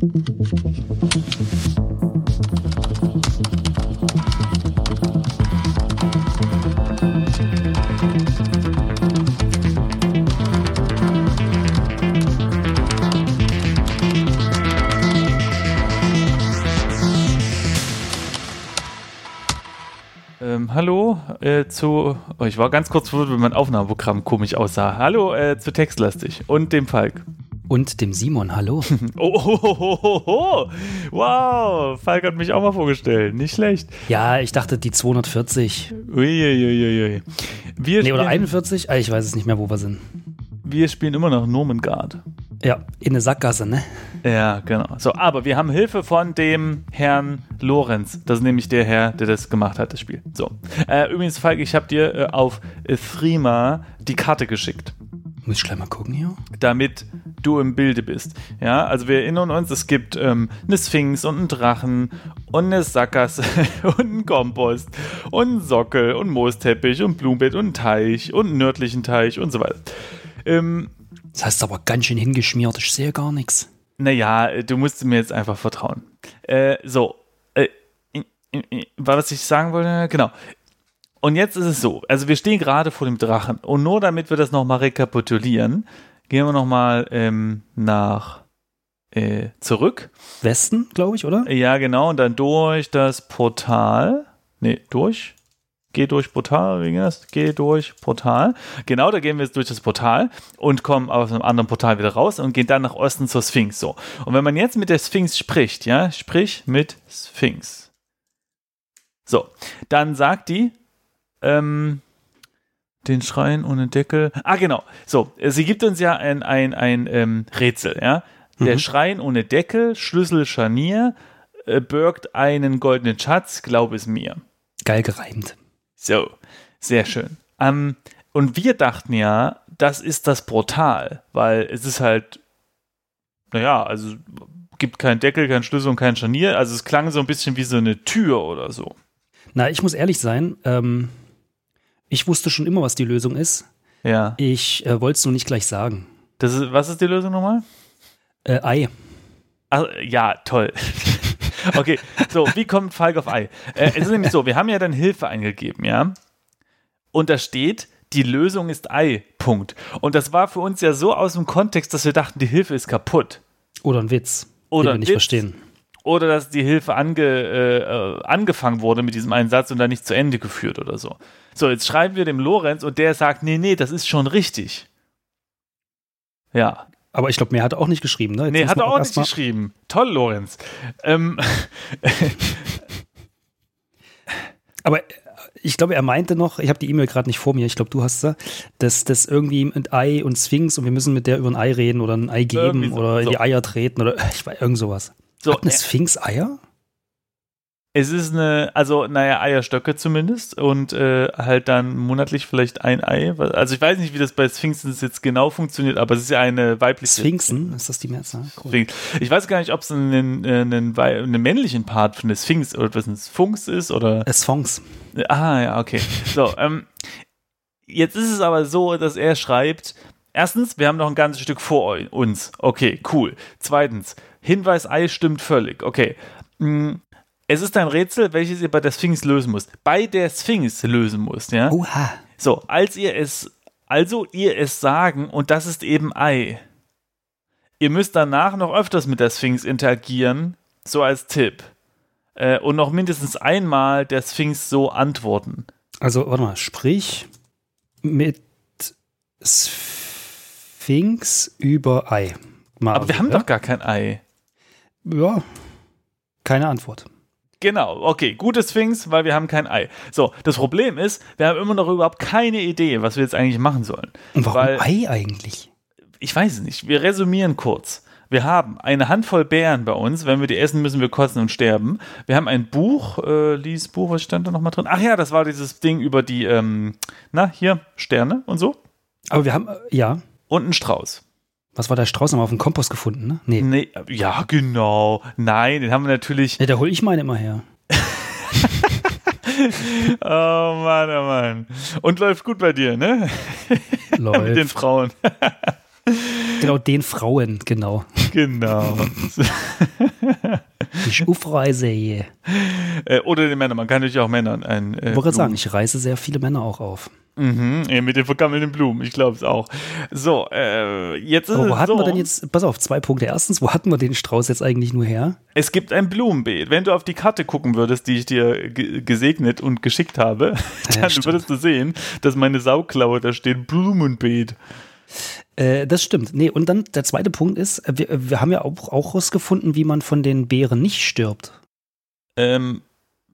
Ähm, hallo äh, zu. Oh, ich war ganz kurz verwirrt, weil mein Aufnahmeprogramm komisch aussah. Hallo äh, zu Textlastig und dem Falk. Und dem Simon, hallo. Oh, oh, oh, oh, oh. wow, Falk hat mich auch mal vorgestellt. Nicht schlecht. Ja, ich dachte die 240. Uiuiuiui. Wir Nee, oder spielen- 41? Ah, Ich weiß es nicht mehr, wo wir sind. Wir spielen immer noch Nomengard. Ja, in eine Sackgasse, ne? Ja, genau. So, aber wir haben Hilfe von dem Herrn Lorenz. Das ist nämlich der Herr, der das gemacht hat, das Spiel. So. Äh, übrigens, Falk, ich habe dir äh, auf Threema die Karte geschickt. Muss ich gleich mal gucken hier. damit du im Bilde bist. Ja, also wir erinnern uns, es gibt ähm, eine Sphinx und einen Drachen und eine Sackgasse und einen Kompost und einen Sockel und einen Moosteppich und Blumenbett und einen Teich und einen nördlichen Teich und so weiter. Ähm, Das heißt aber ganz schön hingeschmiert, ich sehe gar nichts. naja, äh, du musst mir jetzt einfach vertrauen. Äh, so, äh, äh, was ich sagen wollte, genau. Und jetzt ist es so, also wir stehen gerade vor dem Drachen und nur damit wir das nochmal rekapitulieren, gehen wir nochmal ähm, nach äh, zurück. Westen, glaube ich, oder? Ja, genau, und dann durch das Portal. Nee, durch. Geh durch Portal, wie geht das? Geh durch Portal. Genau, da gehen wir jetzt durch das Portal und kommen aus einem anderen Portal wieder raus und gehen dann nach Osten zur Sphinx. So. Und wenn man jetzt mit der Sphinx spricht, ja, sprich mit Sphinx. So, dann sagt die, ähm, den Schrein ohne Deckel. Ah, genau. So, sie gibt uns ja ein, ein, ein ähm, Rätsel, ja. Der Mhm. Schrein ohne Deckel, Schlüssel Scharnier, äh, birgt einen goldenen Schatz, glaub es mir. Geil gereimt. So, sehr schön. Ähm, und wir dachten ja, das ist das Portal, weil es ist halt, naja, also gibt keinen Deckel, keinen Schlüssel und kein Scharnier. Also es klang so ein bisschen wie so eine Tür oder so. Na, ich muss ehrlich sein, ähm, ich wusste schon immer, was die Lösung ist. Ja. Ich äh, wollte es nur nicht gleich sagen. Das ist, was ist die Lösung nochmal? Äh, Ei. Ach, ja, toll. okay, so, wie kommt Falk auf Ei? Äh, es ist nämlich so, wir haben ja dann Hilfe eingegeben, ja? Und da steht, die Lösung ist Ei, Punkt. Und das war für uns ja so aus dem Kontext, dass wir dachten, die Hilfe ist kaputt. Oder ein Witz. Oder den wir nicht Witz. verstehen. Oder dass die Hilfe ange, äh, äh, angefangen wurde mit diesem einen Satz und dann nicht zu Ende geführt oder so. So, jetzt schreiben wir dem Lorenz und der sagt, nee, nee, das ist schon richtig. Ja. Aber ich glaube, mehr hat er auch nicht geschrieben, ne? Jetzt Nee, hat er auch nicht geschrieben. Toll, Lorenz. Ähm, Aber ich glaube, er meinte noch, ich habe die E-Mail gerade nicht vor mir, ich glaube, du hast sie, dass das irgendwie mit Ei und Sphinx und wir müssen mit der über ein Ei reden oder ein Ei geben so. oder in die Eier treten oder ich weiß, irgend sowas. So, Hat eine äh, Sphinx Eier? es ist eine, also, naja, Eierstöcke zumindest und äh, halt dann monatlich vielleicht ein Ei. Also, ich weiß nicht, wie das bei Sphinxen jetzt genau funktioniert, aber es ist ja eine weibliche Sphinxen? Ist das die Mehrzahl? Cool. Sphinx. Ich weiß gar nicht, ob es einen, einen, einen männlichen Part von der Sphinx oder was ein Sphinx ist oder. Sphinx. Ah, ja, okay. So, ähm, jetzt ist es aber so, dass er schreibt, erstens, wir haben noch ein ganzes Stück vor uns. Okay, cool. Zweitens, Hinweis Ei stimmt völlig. Okay. Mm, Es ist ein Rätsel, welches ihr bei der Sphinx lösen müsst. Bei der Sphinx lösen müsst, ja? Oha. So, als ihr es, also ihr es sagen, und das ist eben Ei. Ihr müsst danach noch öfters mit der Sphinx interagieren, so als Tipp. Äh, und noch mindestens einmal der Sphinx so antworten. Also, warte mal, sprich mit Sphinx über Ei. Mal Aber wir so, haben ja? doch gar kein Ei. Ja, keine Antwort. Genau, okay, gute Sphinx, weil wir haben kein Ei. So, das Problem ist, wir haben immer noch überhaupt keine Idee, was wir jetzt eigentlich machen sollen. Und warum Weil- Ei eigentlich? ich weiß es nicht. Wir resümieren kurz. Wir haben eine Handvoll Bären bei uns. Wenn wir die essen, müssen wir kotzen und sterben. Wir haben ein Buch. Äh, lies Buch, was stand da nochmal drin? Ach ja, das war dieses Ding über die, ähm, na, hier, Sterne und so. Aber wir haben, äh, ja, Und ein Strauß. was war der Strauß nochmal auf dem Kompost gefunden, ne? Nee. Nee, ja, genau. Nein, den haben wir natürlich. Nee, da hole ich meine immer her. Oh Mann, oh Mann. Und läuft gut bei dir, ne? Mit den Läuft. Frauen. Genau, den Frauen, genau. Genau. Ich aufreise hier. äh, oder den Männern. Man kann natürlich auch Männern ein. Äh, Ich wollte gerade sagen, ich reiße sehr viele Männer auch auf. Mhm, mit den vergammelten Blumen. Ich glaube es auch. So, äh, jetzt ist Aber wo es hatten so. wir denn jetzt, pass auf, zwei Punkte. Erstens, wo hatten wir den Strauß jetzt eigentlich nur her? Es gibt ein Blumenbeet. Wenn du auf die Karte gucken würdest, die ich dir ge gesegnet und geschickt habe, Ja, dann stimmt. würdest du sehen, dass meine Sauklaue da steht Blumenbeet. Äh, das stimmt. Nee, und dann der zweite Punkt ist, äh, wir, wir haben ja auch, auch rausgefunden, wie man von den Beeren nicht stirbt. Ähm,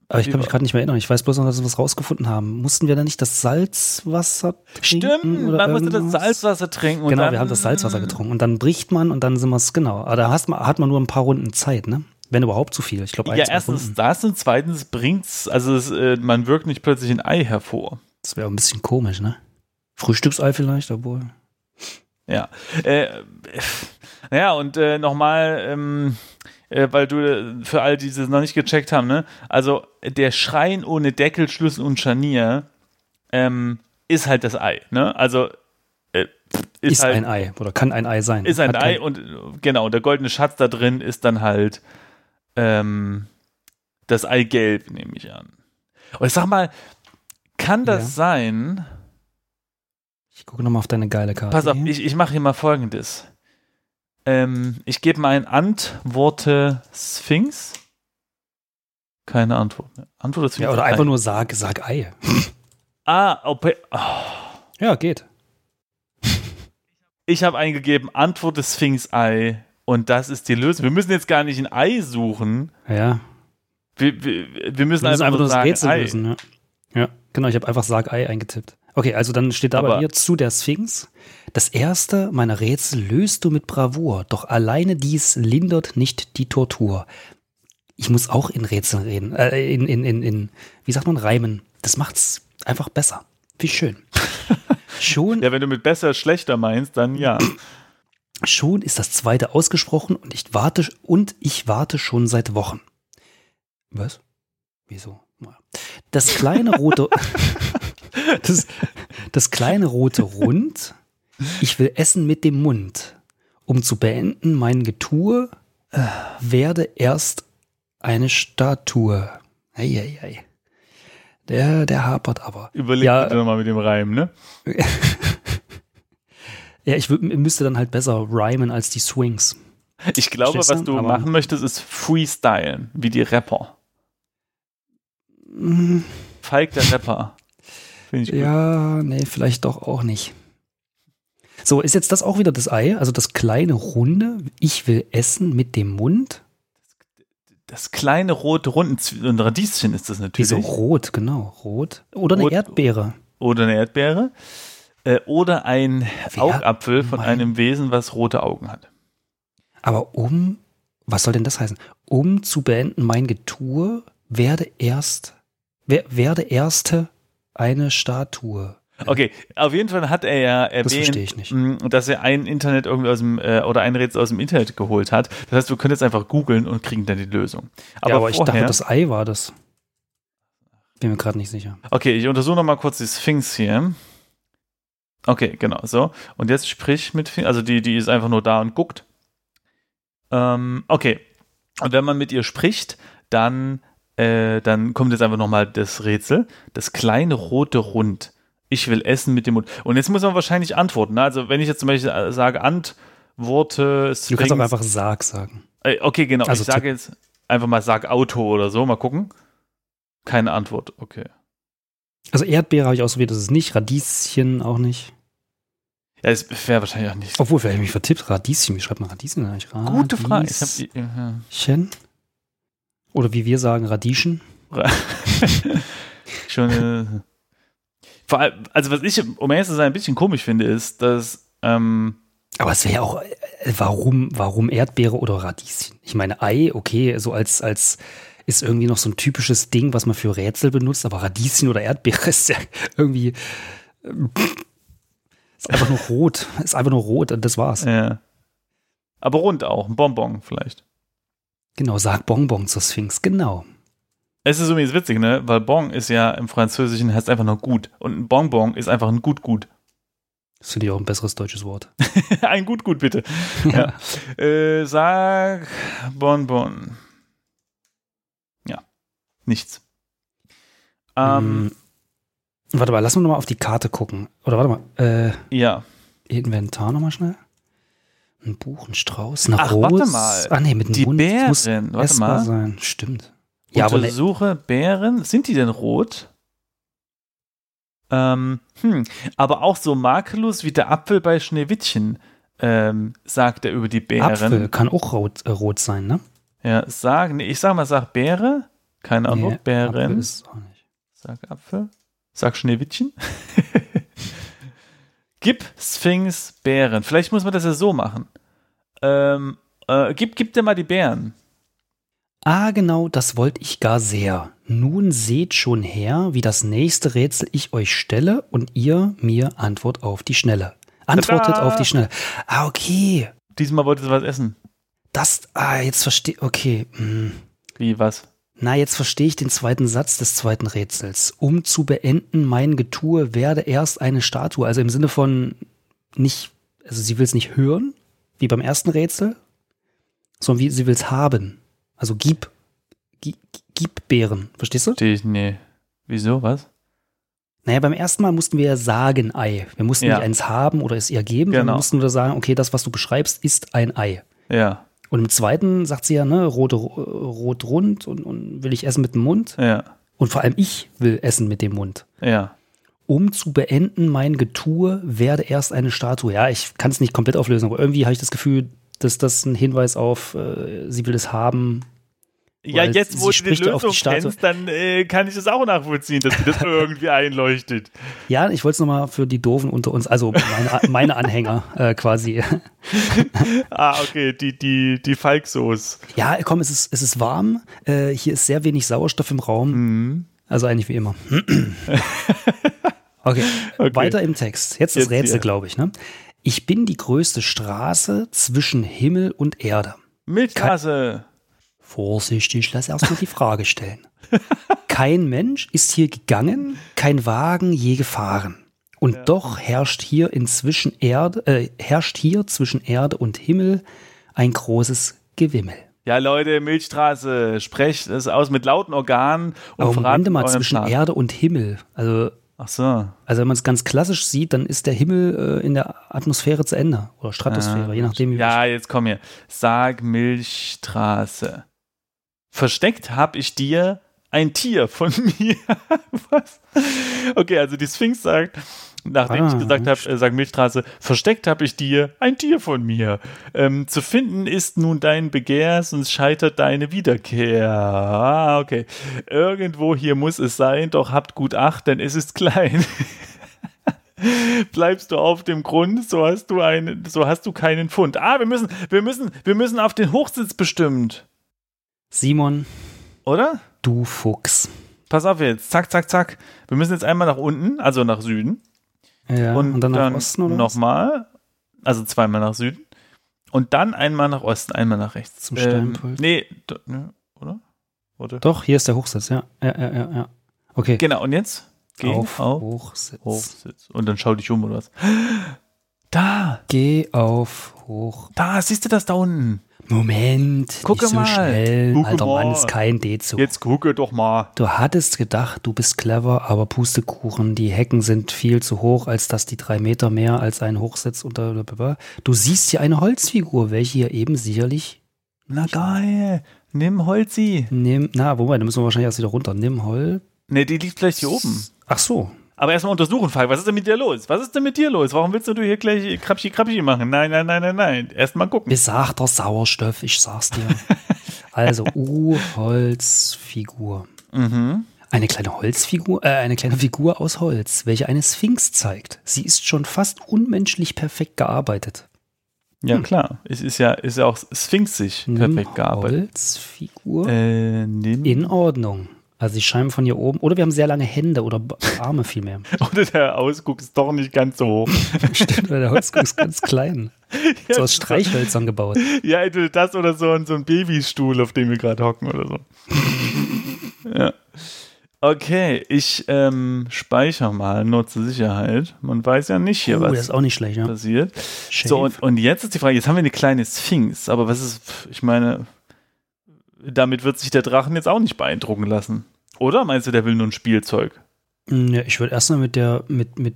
Aber ich kann mich gerade nicht mehr erinnern. Ich weiß bloß noch, dass wir was rausgefunden haben. Mussten wir da nicht das Salzwasser trinken? stimmt, man musste das? Salzwasser trinken. Genau, wir haben das Salzwasser getrunken. Und dann bricht man und dann sind wir es, genau. Aber da hast man, hat man nur ein paar Runden Zeit, ne? Wenn überhaupt zu viel. Ich glaube, Ja, erstens Runden. das und zweitens bringt's, also es, äh, man wirkt nicht plötzlich ein Ei hervor. Das wäre ein bisschen komisch, ne? Frühstücksei vielleicht, obwohl. Ja. Äh, naja, und äh, nochmal, ähm, äh, weil du äh, für all diese noch nicht gecheckt haben, ne? Also der Schrein ohne Deckel, Schlüssel und Scharnier ähm, ist halt das Ei, ne? Also äh, ist, Ist, halt ein Ei oder kann ein Ei sein. ist ein Hat Ei und genau, der goldene Schatz da drin ist dann halt ähm, das Eigelb, nehme ich an. Und ich sag mal, kann das Ja. sein? Ich gucke nochmal auf deine geile Karte. Pass auf, ich, ich mache hier mal folgendes. Ähm, ich gebe mal ein Antworte Sphinx. Keine Antwort. mehr. Antwort Sphinx. ja, oder Ei. einfach nur sag, sag Ei. Ah, okay. Oh, Ja, geht. ich habe eingegeben Antwort des Sphinx Ei und das ist die Lösung. Wir müssen jetzt gar nicht ein Ei suchen. Ja. Wir, wir, wir müssen Wir müssen einfach, einfach nur nur das sagen, Rätsel Ei. lösen. Ja. ja, genau. Ich habe einfach Sag Ei eingetippt. Okay, also dann steht da Aber- bei mir zu der Sphinx. Das erste meiner Rätsel löst du mit Bravour, doch alleine dies lindert nicht die Tortur. Ich muss auch in Rätseln reden, äh, in, in, in, in, wie sagt man, Reimen. Das macht's einfach besser. Wie schön. Schon, Ja, wenn du mit besser, schlechter meinst, dann ja. schon ist das zweite ausgesprochen und ich warte, und ich warte schon seit Wochen. Was? Wieso? Das kleine rote, das, das kleine rote Rund. Ich will essen mit dem Mund. Um zu beenden mein Getue, äh, werde erst eine Statue. Eieiei. Der, der hapert aber. Überleg Ja. bitte nochmal mit dem Reim, ne? Ja, ich müsste dann halt besser rhymen als die Swings. Ich glaube, Verstehst was du? machen möchtest, ist Freestylen, wie die Rapper. Mm, Falk der Rapper. Finde ich gut. Ja, nee, vielleicht doch auch nicht. So, ist jetzt das auch wieder das Ei? Also das kleine Runde, ich will essen mit dem Mund. Das kleine rote Runden, ein Radieschen ist das natürlich. Wieso rot, genau, rot. Oder eine Rot- Erdbeere. Oder eine Erdbeere. Äh, oder ein Wer- Augapfel von mein- einem Wesen, was rote Augen hat. Aber um, was soll denn das heißen? Um zu beenden mein Getue, werde erst, wer, werde erste eine Statue. Okay, auf jeden Fall hat er ja Das verstehe erwähnt, ich nicht. mh, dass er ein Internet irgendwie aus dem äh, oder ein Rätsel aus dem Internet geholt hat. Das heißt, wir können jetzt einfach googeln und kriegen dann die Lösung. Aber, ja, aber ich vorher, dachte, das Ei war das. Bin mir gerade nicht sicher. Okay, ich untersuche noch mal kurz die Sphinx hier. Okay, genau, so. Und jetzt sprich mit, also die, die ist einfach nur da und guckt. Ähm, okay. Und wenn man mit ihr spricht, dann, äh, dann kommt jetzt einfach noch mal das Rätsel. Das kleine rote Rund. Ich will essen mit dem Mund. Und jetzt muss man wahrscheinlich antworten. Ne? Also wenn ich jetzt zum Beispiel äh, sage, Antworte Du Sphinx. kannst auch einfach Sag sagen. Äh, okay, genau. Also ich sage jetzt einfach mal, sag Auto oder so. Mal gucken. Keine Antwort. Okay. Also Erdbeere habe ich ausprobiert, das ist nicht. Radieschen auch nicht. Ja, es wäre wahrscheinlich auch nicht. Obwohl, vielleicht habe ich mich vertippt. Radieschen, wie schreibt man Radieschen eigentlich? Gute Frage. Ich hab, ja. Oder wie wir sagen, Radieschen. Schon. Äh, vor allem, also was ich, um ehrlich zu sein, ein bisschen komisch finde, ist, dass ähm, Aber es wäre ja auch, äh, warum, warum Erdbeere oder Radieschen? Ich meine, Ei, okay, so als, als ist irgendwie noch so ein typisches Ding, was man für Rätsel benutzt, aber Radieschen oder Erdbeere ist ja irgendwie ähm, ist einfach nur rot. Ist einfach nur rot und das war's. ja. aber rund auch, ein Bonbon vielleicht. Genau, sag Bonbon zur Sphinx, genau. Es ist übrigens witzig, ne? Weil Bon ist ja im Französischen heißt einfach nur gut. Und ein Bonbon ist einfach ein gut gut. Das finde ich auch ein besseres deutsches Wort. ein gut, gut, bitte. Ja. Äh, sag Bonbon. Ja, nichts. Ähm, Mm, warte mal, lass uns nochmal auf die Karte gucken. Oder warte mal, äh, ja. Inventar nochmal schnell. Ein Buch, ein Strauß, eine Ach, Rose. warte mal. Ah, nee, mit dem Die Mund das muss warte mal. sein. Stimmt. Ja, aber ne, Untersuche Beeren. Sind die denn rot? Ähm, hm, aber auch so makellos wie der Apfel bei Schneewittchen, ähm, sagt er über die Beeren. Apfel kann auch rot, äh, rot sein, ne? Ja, sag, nee, ich sag mal, sag Beere. Keine Ahnung, Nee, Apfel Beeren. ist auch nicht. Sag Apfel. Sag Schneewittchen. gib Sphinx Beeren. Vielleicht muss man das ja so machen. Ähm, äh, gib, gib dir mal die Beeren. Ah, genau, das wollte ich gar sehr. Nun seht schon her, wie das nächste Rätsel ich euch stelle und ihr mir Antwort auf die Schnelle. Antwortet Tada! auf die Schnelle. Ah, okay. Diesmal wolltest du was essen. Das, ah, jetzt verstehe, okay. Hm. Wie, was? Na, jetzt verstehe ich den zweiten Satz des zweiten Rätsels. Um zu beenden mein Getue werde erst eine Statue. Also im Sinne von nicht, also sie will es nicht hören, wie beim ersten Rätsel, sondern wie sie will es haben. Also gib, gib, gib Bären. Verstehst du? Verstehe ich, nee. Wieso, was? Naja, beim ersten Mal mussten wir ja sagen Ei. Wir mussten Ja. nicht eins haben oder es ihr geben, Genau. wir mussten nur sagen, okay, das, was du beschreibst, ist ein Ei. Ja, Und im zweiten sagt sie ja, ne, rot, rot rund und, und will ich essen mit dem Mund. ja, Und vor allem ich will essen mit dem Mund. ja. Um zu beenden mein Getue, werde erst eine Statue. Ja, ich kann es nicht komplett auflösen, aber irgendwie habe ich das Gefühl, dass das ein Hinweis auf, äh, sie will es haben. Ja, jetzt, wo du die die Lösung Statue. kennst, dann äh, kann ich das auch nachvollziehen, dass dir das irgendwie einleuchtet. Ja, ich wollte es nochmal für die Doofen unter uns, also meine, meine Anhänger äh, quasi. Ah, okay, die, die, die Falksoße. Ja, komm, es ist, es ist warm. Äh, hier ist sehr wenig Sauerstoff im Raum. Mhm. Also eigentlich wie immer. Okay. Okay. weiter im Text. Jetzt das Jetzt Rätsel, hier. glaube ich. Ne? Ich bin die größte Straße zwischen Himmel und Erde. Milchstraße. Vorsichtig, lass erstmal die Frage stellen. Kein Mensch ist hier gegangen, kein Wagen je gefahren. Und doch herrscht hier inzwischen Erde, äh, herrscht hier zwischen Erde und Himmel ein großes Gewimmel. Ja, Leute, Milchstraße, sprecht es aus mit lauten Organen und Aber Moment mal zwischen Plan. Erde und Himmel. Also, Ach so. also wenn man es ganz klassisch sieht, dann ist der Himmel äh, in der Atmosphäre zu Ende oder Stratosphäre, je nachdem. Wie Ja, jetzt komm hier. Sag Milchstraße. Versteckt hab ich dir ein Tier von mir. Was? Okay, also die Sphinx sagt, nachdem Ah, ich gesagt habe, äh, sag Milchstraße, versteckt hab ich dir ein Tier von mir. Ähm, zu finden ist nun dein Begehr, sonst scheitert deine Wiederkehr. Ah, okay. Irgendwo hier muss es sein, doch habt gut Acht, denn es ist klein. Bleibst du auf dem Grund, so hast du einen, so hast du keinen Fund. Ah, wir müssen, wir müssen, wir müssen auf den Hochsitz bestimmt, Simon, oder? du Fuchs. Pass auf jetzt, zack, zack, zack. Wir müssen jetzt einmal nach unten, also nach Süden. Ja, und, dann nach dann was? nochmal, also zweimal nach Süden. Und dann einmal nach Osten, einmal nach rechts. Zum Steinpult. nee, d- ne, oder? Oder? Doch, hier ist der Hochsitz, ja. Ja, ja, ja, ja. Okay. Genau, und jetzt? Geh auf, auf, Hochsitz. Hochsitz. Und dann schau dich um, oder was? Da, Geh auf Hoch. da, siehst du das da unten? Moment, Gucke nicht so mal. schnell. Gucke Alter Mann, mal. ist kein D-Zug. Jetzt gucke doch mal. Du hattest gedacht, du bist clever, aber Pustekuchen, die Hecken sind viel zu hoch, als dass die drei Meter mehr als ein Hochsitz unter. Du siehst hier eine Holzfigur, welche hier eben sicherlich. Na geil. Nimm Holzi. Nimm, na, wobei, da müssen wir wahrscheinlich erst wieder runter. Nimm Holz. Ne, die liegt vielleicht hier oben. Ach so. Aber erstmal untersuchen, Falk. Was ist denn mit dir los? Was ist denn mit dir los? Warum willst du hier gleich krapschi krapschi machen? Nein, nein, nein, nein, nein. Erstmal gucken. Besagter Sauerstoff, ich sag's dir. also, U-Holzfigur. Mhm. Eine kleine Holzfigur, äh, eine kleine Figur aus Holz, welche eine Sphinx zeigt. Sie ist schon fast unmenschlich perfekt gearbeitet. Ja, Hm. klar. Es ist ja, ist ja auch sphinxig perfekt gearbeitet. Holzfigur. Äh, nimm. In Ordnung. Also sie scheinen von hier oben. Oder wir haben sehr lange Hände oder Arme vielmehr. Oder der Ausguck ist doch nicht ganz so hoch. Stimmt, weil der Holzguck ist ganz klein. So aus Streichhölzern gebaut. Ja, entweder das oder so, so ein Babystuhl, auf dem wir gerade hocken oder so. ja. Okay, ich ähm, speichere mal nur zur Sicherheit. Man weiß ja nicht hier, oh, was das ist auch nicht schlecht, ja. passiert. Shave. So, und, und jetzt ist die Frage, jetzt haben wir eine kleine Sphinx, aber was ist, ich meine, damit wird sich der Drachen jetzt auch nicht beeindrucken lassen. Oder meinst du, der will nur ein Spielzeug? Mm, Ja, ich würde erstmal mit der, mit, mit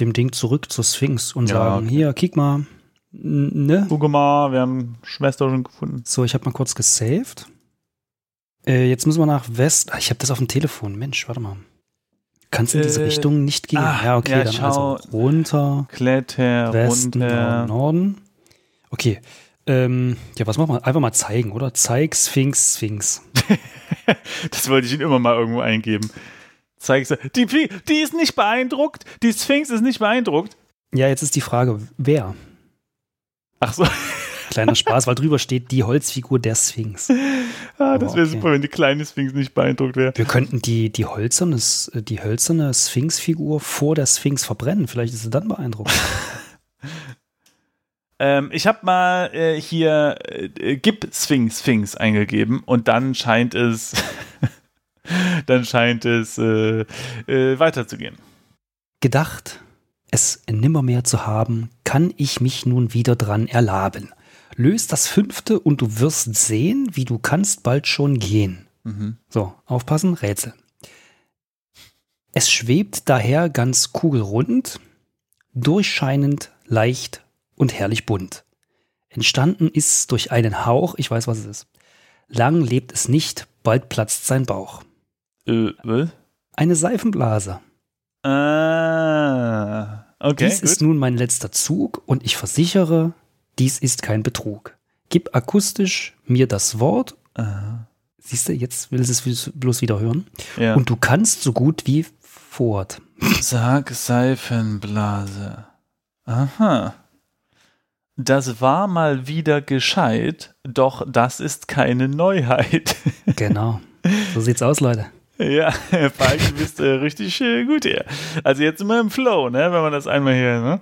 dem Ding zurück zur Sphinx und Ja, sagen, okay. hier, kick mal. Ne? Guck mal, wir haben Schwester schon gefunden. So, ich habe mal kurz gesaved. Äh, jetzt müssen wir nach West. Ah, ich habe das auf dem Telefon. Mensch, warte mal. Kannst in diese Äh, Richtung nicht gehen? ah, ja, okay, ja, dann schau. also runter, Kletter, Westen, runter. Norden. Okay. Ähm, ja, was machen wir? Einfach mal zeigen, oder? Zeig Sphinx, Sphinx. Das wollte ich ihn immer mal irgendwo eingeben. Zeigst du, die, die ist nicht beeindruckt, die Sphinx ist nicht beeindruckt. Ja, jetzt ist die Frage, wer? Ach so, Kleiner Spaß, weil drüber steht die Holzfigur der Sphinx. ah, das Oh, wäre okay. super, wenn die kleine Sphinx nicht beeindruckt wäre. Wir könnten die, die, hölzerne, die hölzerne Sphinx-Figur vor der Sphinx verbrennen. Vielleicht ist sie dann beeindruckt. Ähm, ich habe mal äh, hier äh, Gib Sphinx Sphinx eingegeben und dann scheint es dann scheint es äh, äh, weiterzugehen. Gedacht, es nimmermehr zu haben, kann ich mich nun wieder dran erlaben. Löst das fünfte und du wirst sehen, wie du kannst bald schon gehen. Mhm. So, aufpassen, Rätsel. Es schwebt daher ganz kugelrund, durchscheinend, leicht und herrlich bunt. Entstanden ist durch einen Hauch, ich weiß, was es ist. Lang lebt es nicht, bald platzt sein Bauch. Äh, was? Eine Seifenblase. Ah, okay. dies ist gut. nun mein letzter Zug und ich versichere, dies ist kein Betrug. Gib akustisch mir das Wort. Aha. Siehst du, jetzt will es es bloß wieder hören. Ja. Und du kannst so gut wie fort. Sag Seifenblase. Aha. Das war mal wieder gescheit, doch das ist keine Neuheit. Genau. So sieht's aus, Leute. Ja, Falk, du bist äh, richtig äh, gut hier. Also jetzt immer im Flow, ne, wenn man das einmal hier, ne?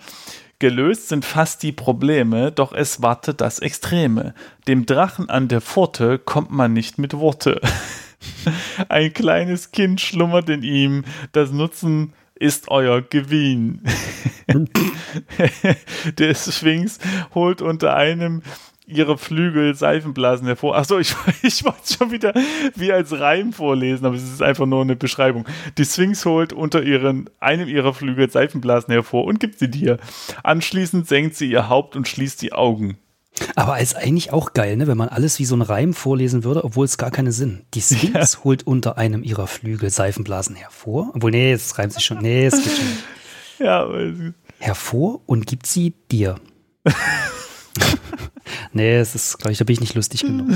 Gelöst sind fast die Probleme, doch es wartet das Extreme. Dem Drachen an der Pforte kommt man nicht mit Worte. Ein kleines Kind schlummert in ihm, das Nutzen ist euer Gewinn. der Sphinx holt unter einem ihre Flügel Seifenblasen hervor. Achso, ich, ich wollte es schon wieder wie als Reim vorlesen, aber es ist einfach nur eine Beschreibung. Die Sphinx holt unter ihren, einem ihrer Flügel Seifenblasen hervor und gibt sie dir. Anschließend senkt sie ihr Haupt und schließt die Augen. Aber ist eigentlich auch geil, ne, wenn man alles wie so ein Reim vorlesen würde, obwohl es gar keine Sinn. Die Sphinx holt unter einem ihrer Flügel Seifenblasen hervor. Obwohl, nee, es reimt sich schon. Nee, es geht schon. nicht. Ja, aber es- Hervor und gibt sie dir. nee, es ist, glaube ich, da bin ich nicht lustig genug.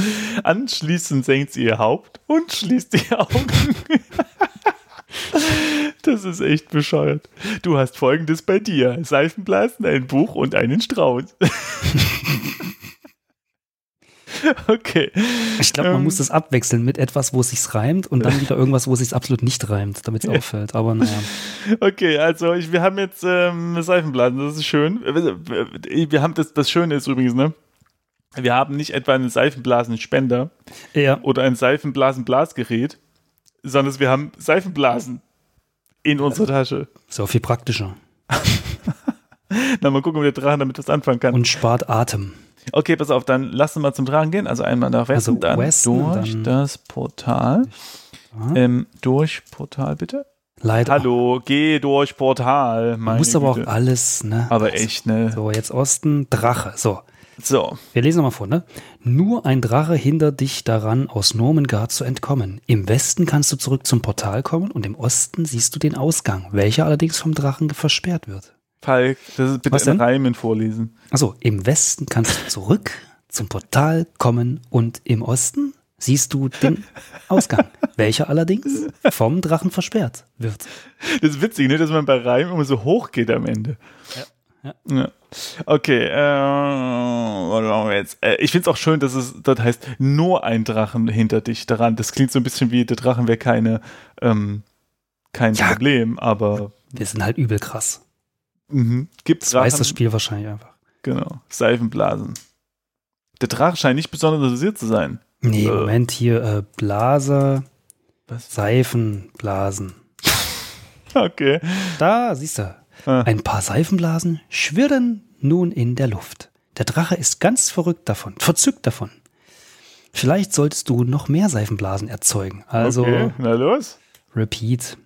anschließend senkt sie ihr Haupt und schließt die Augen. Das ist echt bescheuert. Du hast folgendes bei dir: Seifenblasen, ein Buch und einen Strauß. Okay. Ich glaube, man Ähm. muss das abwechseln mit etwas, wo es sich reimt und dann wieder irgendwas, wo es sich absolut nicht reimt, damit es auffällt. Aber naja. Okay, also ich, wir haben jetzt ähm, Seifenblasen, das ist schön. Wir haben das, das Schöne ist übrigens, ne? Wir haben nicht etwa einen Seifenblasenspender Ja, oder ein Seifenblasenblasgerät, sondern wir haben Seifenblasen in unserer Tasche. ist auch viel praktischer. Na, mal gucken, ob der Drachen damit was anfangen kann. Und spart Atem. Okay, pass auf, dann lass uns mal zum Drachen gehen. Also einmal nach Westen, Also dann Westen, durch dann- das Portal. Ähm, durch Portal, bitte. Leider. Hallo, geh durch Portal. Meine muss aber auch alles, ne? Aber echt, ne? So, jetzt Osten, Drache. So, So. wir lesen nochmal vor, ne? Nur ein Drache hindert dich daran, aus Normengard zu entkommen. Im Westen kannst du zurück zum Portal kommen und im Osten siehst du den Ausgang, welcher allerdings vom Drachen versperrt wird. Falk, das ist bitte Was in? Reimen vorlesen. Also, im Westen kannst du zurück zum Portal kommen und im Osten siehst du den Ausgang, welcher allerdings vom Drachen versperrt wird. Das ist witzig, ne, dass man bei Reimen immer so hoch geht am Ende. Ja. ja. Okay, äh, was machen wir jetzt? Äh, ich finde es auch schön, dass es das heißt, nur ein Drachen hinter dich daran. Das klingt so ein bisschen wie, der Drachen wäre keine, ähm, kein Ja. Problem, aber Wir sind halt übel krass. Mhm. gibt Das weiß das Drachen, Spiel wahrscheinlich einfach. genau, Seifenblasen. Der Drache scheint nicht besonders interessiert zu sein. Nee, Äh. Moment, hier äh, Blase. Was? Seifenblasen. Okay. Da, siehst du. Ah. Ein paar Seifenblasen schwirren nun in der Luft. Der Drache ist ganz verrückt davon, verzückt davon. Vielleicht solltest du noch mehr Seifenblasen erzeugen. Also, okay. Na los. repeat.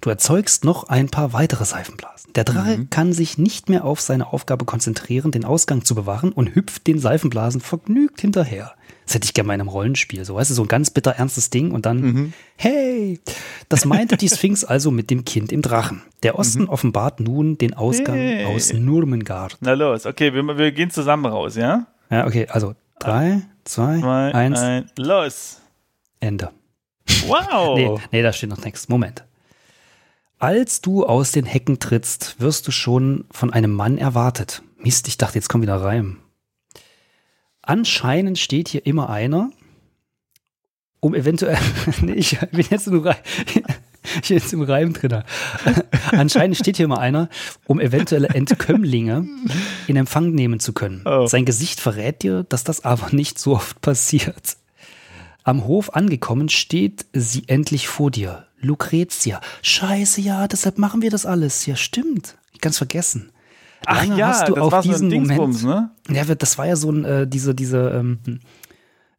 Du erzeugst noch ein paar weitere Seifenblasen. Der Drache kann sich nicht mehr auf seine Aufgabe konzentrieren, den Ausgang zu bewahren und hüpft den Seifenblasen vergnügt hinterher. Das hätte ich gerne mal in einem Rollenspiel. So, weißt du, so ein ganz bitter ernstes Ding und dann, hey, das meinte die Sphinx also mit dem Kind im Drachen. Der Osten offenbart nun den Ausgang Hey. aus Nurmengard. Na los. Okay, wir, wir gehen zusammen raus, ja? Ja, okay, also drei, zwei, Zwei, eins, ein, los. Ende. Wow. Nee, nee, da steht noch nichts. Moment. Als du aus den Hecken trittst, wirst du schon von einem Mann erwartet. Mist, ich dachte, jetzt kommt wieder Reim. Anscheinend steht hier immer einer, um eventuell. nee, ich bin jetzt im Reim, ich bin jetzt im Reim drin. Anscheinend steht hier immer einer, um eventuelle Entkömmlinge in Empfang nehmen zu können. Oh. Sein Gesicht verrät dir, dass das aber nicht so oft passiert. Am Hof angekommen steht sie endlich vor dir. Lucretia. Scheiße, ja, deshalb machen wir das alles. Ja, stimmt. Ich ganz vergessen. Ach Lange ja, hast du das auf war so ein diesen Dingsbums, Moment. ne? Ja, das war ja so ein, äh, diese, diese, ähm,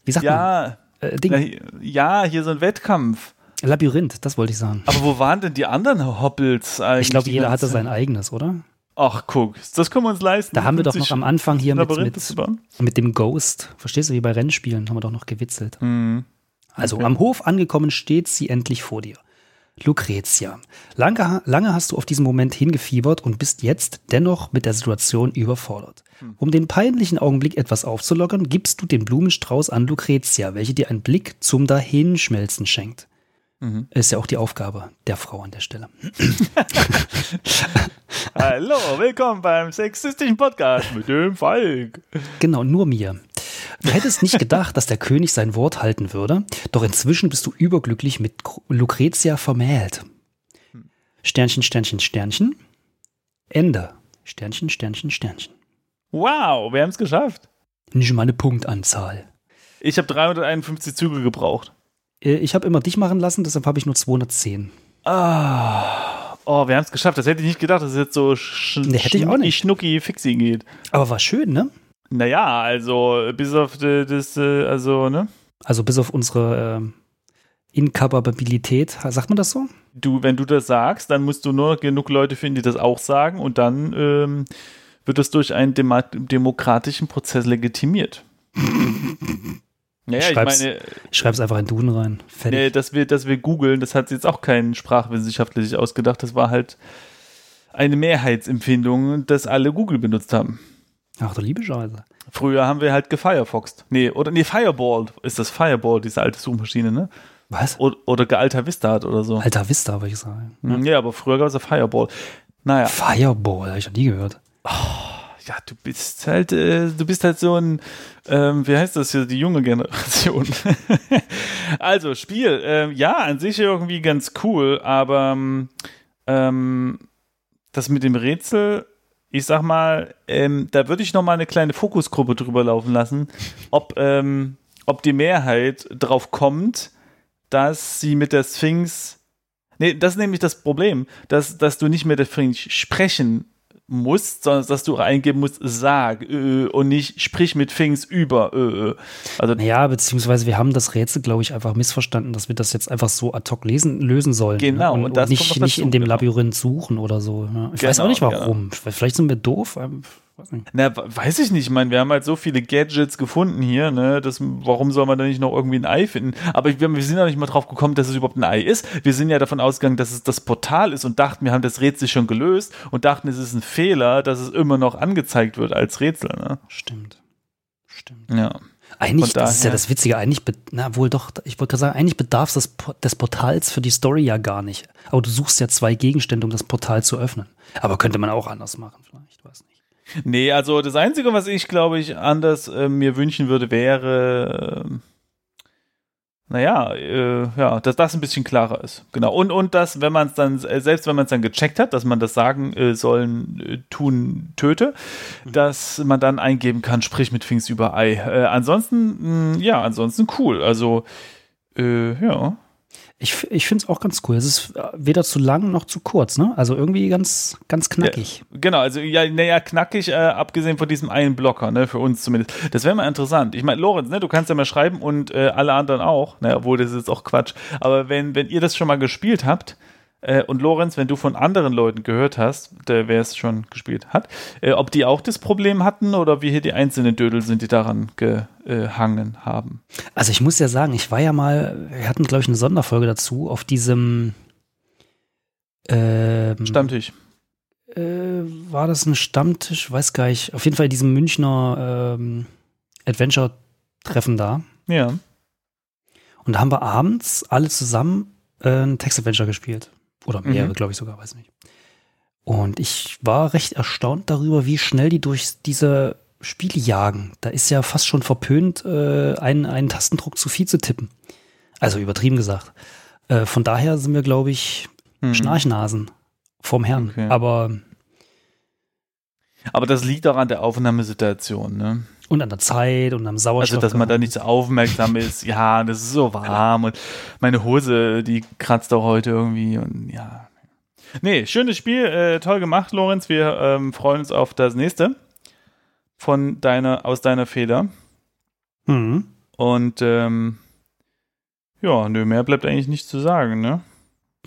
wie sagt man? Ja, Äh, Ding. ja, hier so ein Wettkampf. Labyrinth, das wollte ich sagen. Aber wo waren denn die anderen Hoppels eigentlich? Ich glaube, jeder hatte sein eigenes, oder? Ach, guck, das können wir uns leisten. Da haben wir doch 50 noch am Anfang hier mit, mit, mit dem Ghost. Verstehst du, wie bei Rennspielen haben wir doch noch gewitzelt. Mhm. Also Okay. am Hof angekommen steht sie endlich vor dir. Lucretia. Lange, lange hast du auf diesen Moment hingefiebert und bist jetzt dennoch mit der Situation überfordert. Um den peinlichen Augenblick etwas aufzulockern, gibst du den Blumenstrauß an Lucretia, welche dir einen Blick zum Dahinschmelzen schenkt. Mhm. Ist ja auch die Aufgabe der Frau an der Stelle. Hallo, willkommen beim sexistischen Podcast mit dem Falk. Genau, nur mir. Du hättest nicht gedacht, dass der König sein Wort halten würde, doch inzwischen bist du überglücklich mit Lucretia vermählt. Sternchen, Sternchen, Sternchen. Ende. Sternchen, Sternchen, Sternchen. Wow, wir haben es geschafft. Nicht mal eine Punktanzahl. Ich habe 351 Züge gebraucht. Äh, Ich habe immer dich machen lassen, deshalb habe ich nur 210. Ah, oh, wir haben es geschafft. Das hätte ich nicht gedacht, dass es jetzt so sch Nee, hätte ich auch nicht. schnucki fixi geht. Aber war schön, ne? Naja, also bis auf das, äh, also, ne? Also bis auf unsere ähm, Inkapabilität, sagt man das so? Du, wenn du das sagst, dann musst du nur genug Leute finden, die das auch sagen und dann ähm, wird das durch einen dema demokratischen Prozess legitimiert. naja, ich Schreib's. meine, Ich schreibe es einfach in Duden rein. Fertig. nee, dass wir, dass wir googeln, das hat jetzt auch kein Sprachwissenschaftler sich ausgedacht. Das war halt eine Mehrheitsempfindung, dass alle Google benutzt haben. Ach du liebe Scheiße. Früher haben wir halt gefirefoxt. Nee, oder nee, Fireball ist das Fireball, diese alte Suchmaschine, ne? Was? Oder, oder Gealter Vista hat oder so. Alter Vista, würde ich sagen. Hm, Ja, aber früher gab es ja Fireball. Naja, Fireball, habe ich noch nie gehört. ja, du bist halt, äh, du bist halt so ein, ähm, wie heißt das hier, die junge Generation. also, Spiel, ähm, ja, an sich irgendwie ganz cool, aber ähm, das mit dem Rätsel, ich sag mal, ähm, da würde ich noch mal eine kleine Fokusgruppe drüber laufen lassen, ob, ähm, ob die Mehrheit drauf kommt, dass sie mit der Sphinx Nee, das ist nämlich das Problem, dass, dass du nicht mehr der Sphinx sprechen musst, sondern dass du eingeben musst, sag äh, und nicht sprich mit Sphinx über. Äh, äh. Also Naja, beziehungsweise wir haben das Rätsel, glaube ich, einfach missverstanden, dass wir das jetzt einfach so ad hoc lesen, lösen sollen. Genau, Ne? Und, und und nicht, noch nicht dazu, in dem genau. Labyrinth suchen oder so. Ne? Ich weiß Genau, auch nicht warum. Vielleicht sind wir doof. Weiß nicht. Na, weiß ich nicht. Ich meine, wir haben halt so viele Gadgets gefunden hier, ne? Das, warum soll man da nicht noch irgendwie ein Ei finden? Aber wir, wir sind ja nicht mal drauf gekommen, dass es überhaupt ein Ei ist. Wir sind ja davon ausgegangen, dass es das Portal ist und dachten, wir haben das Rätsel schon gelöst und dachten, es ist ein Fehler, dass es immer noch angezeigt wird als Rätsel, ne? Stimmt. Stimmt. Ja. Eigentlich, das ist ja das Witzige, eigentlich, na wohl doch, ich wollte gerade sagen, eigentlich bedarf es des, Po- des Portals für die Story ja gar nicht. Aber du suchst ja zwei Gegenstände, um das Portal zu öffnen. Aber könnte man auch anders machen, vielleicht. Nee, also das Einzige, was ich, glaube ich, anders äh, mir wünschen würde, wäre, äh, naja, äh, ja, dass das ein bisschen klarer ist. Genau. Und, und dass, wenn man es dann, äh, selbst wenn man es dann gecheckt hat, dass man das sagen äh, sollen, äh, tun, töte, dass man dann eingeben kann, sprich mit Pfingst über Ei. Äh, ansonsten, mh, ja, ansonsten cool. Also, äh, ja. Ich, ich finde es auch ganz cool. Es ist weder zu lang noch zu kurz, ne? Also irgendwie ganz, ganz knackig. Ja, genau, also ja, naja, knackig, äh, abgesehen von diesem einen Blocker, ne, für uns zumindest. Das wäre mal interessant. Ich meine, Lorenz, ne, du kannst ja mal schreiben und äh, alle anderen auch, ne, obwohl das ist jetzt auch Quatsch. Aber wenn, wenn ihr das schon mal gespielt habt, äh, und Lorenz, wenn du von anderen Leuten gehört hast, der wer es schon gespielt hat, äh, ob die auch das Problem hatten oder wie hier die einzelnen Dödel sind, die daran gehangen haben. Also ich muss ja sagen, ich war ja mal, wir hatten glaube ich eine Sonderfolge dazu auf diesem ähm, Stammtisch. Äh, war das ein Stammtisch? Weiß gar nicht. Auf jeden Fall diesem Münchner ähm, Adventure-Treffen da. Ja. Und da haben wir abends alle zusammen äh, ein Text-Adventure gespielt. Oder mehrere, mhm. glaube ich sogar, weiß nicht. Und ich war recht erstaunt darüber, wie schnell die durch diese Spiele jagen. Da ist ja fast schon verpönt, äh, einen, einen Tastendruck zu viel zu tippen. Also übertrieben gesagt. Äh, von daher sind wir, glaube ich, mhm. Schnarchnasen vom Herrn. Okay. Aber aber das liegt auch an der Aufnahmesituation, ne? Und an der Zeit und am Sauerstoff. Also, dass man da nicht so aufmerksam ist. Ja, das ist so warm und meine Hose, die kratzt auch heute irgendwie und ja. Nee, schönes Spiel, äh, toll gemacht, Lorenz. Wir ähm, freuen uns auf das nächste von deiner, aus deiner Feder. Mhm. Und ähm, ja, nö, mehr bleibt eigentlich nicht zu sagen, ne?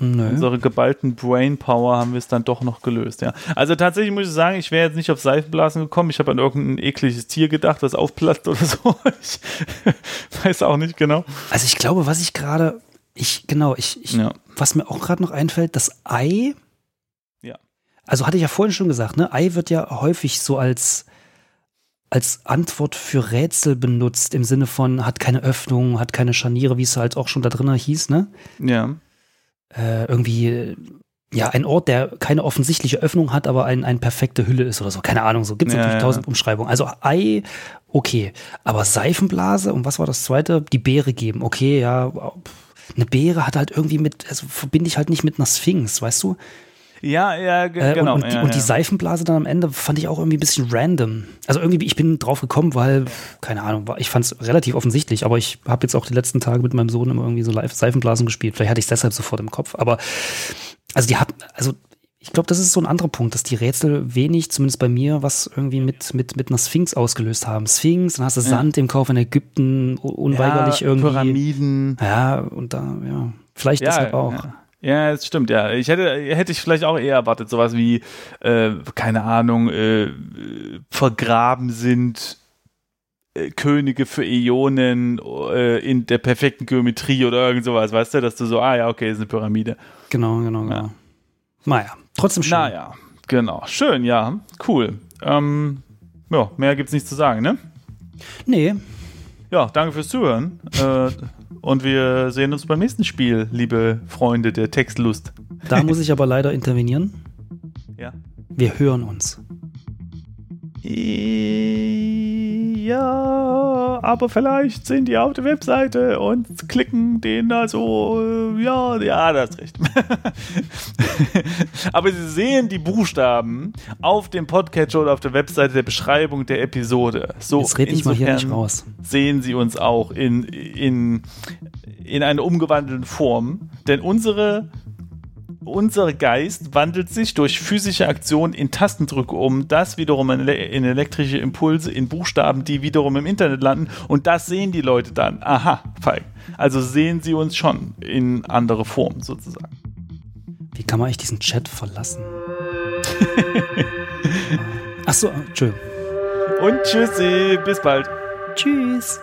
Nö. Unsere geballten Brainpower haben wir es dann doch noch gelöst, ja. Also tatsächlich muss ich sagen, ich wäre jetzt nicht auf Seifenblasen gekommen. Ich habe an irgendein ekliges Tier gedacht, das aufplatzt oder so. Ich weiß auch nicht genau. Also ich glaube, was ich gerade, ich, genau, ich, ich ja. was mir auch gerade noch einfällt, das Ei. Ja. Also hatte ich ja vorhin schon gesagt, ne? Ei wird ja häufig so als, als Antwort für Rätsel benutzt, im Sinne von hat keine Öffnung, hat keine Scharniere, wie es halt auch schon da drin hieß, ne? Ja äh, irgendwie ja, ein Ort, der keine offensichtliche Öffnung hat, aber ein, ein perfekte Hülle ist oder so. Keine Ahnung, so gibt es ja, natürlich ja. tausend Umschreibungen. Also Ei, okay. Aber Seifenblase und was war das zweite? Die Beere geben. Okay, ja. Eine Beere hat halt irgendwie mit, also verbinde ich halt nicht mit einer Sphinx, weißt du? Ja, ja, äh, genau. Und, und, die, ja, und die Seifenblase dann am Ende fand ich auch irgendwie ein bisschen random. Also irgendwie, ich bin drauf gekommen, weil, keine Ahnung, ich fand es relativ offensichtlich, aber ich habe jetzt auch die letzten Tage mit meinem Sohn immer irgendwie so live Seifenblasen gespielt. Vielleicht hatte ich es deshalb sofort im Kopf. Aber also die haben, also ich glaube, das ist so ein anderer Punkt, dass die Rätsel wenig, zumindest bei mir, was irgendwie mit, mit, mit einer Sphinx ausgelöst haben. Sphinx, dann hast du ja. Sand im Kauf in Ägypten, unweigerlich ja, irgendwie. Pyramiden. Ja, und da, ja, vielleicht ja, deshalb auch. Ja. Das stimmt, ja. Ich hätte, hätte ich vielleicht auch eher erwartet, sowas wie, äh, keine Ahnung, äh, vergraben sind äh, Könige für Äonen äh, in der perfekten Geometrie oder irgend sowas, weißt du, dass du so, ah ja, okay, ist eine Pyramide. Genau, genau, genau. Ja. Naja, trotzdem schön. Naja, genau. Schön, ja, cool. Ähm, ja, mehr gibt's nicht zu sagen, ne? Nee. Ja, danke fürs Zuhören. Und wir sehen uns beim nächsten Spiel, liebe Freunde der Textlust. Da muss ich aber leider intervenieren. Ja. Wir hören uns. Ja, aber vielleicht sind die auf der Webseite und klicken den also, ja, ja, das ist recht. aber sie sehen die Buchstaben auf dem Podcatcher oder auf der Webseite der Beschreibung der Episode. So, Jetzt red ich mal hier nicht raus. Sehen sie uns auch in, in, in einer umgewandelten Form, denn unsere unser Geist wandelt sich durch physische Aktion in Tastendrücke um, das wiederum in, in, elektrische Impulse, in Buchstaben, die wiederum im Internet landen und das sehen die Leute dann. Aha, Falk. Also sehen sie uns schon in andere Form sozusagen. Wie kann man eigentlich diesen Chat verlassen? Achso, Entschuldigung. Und tschüssi, bis bald. Tschüss.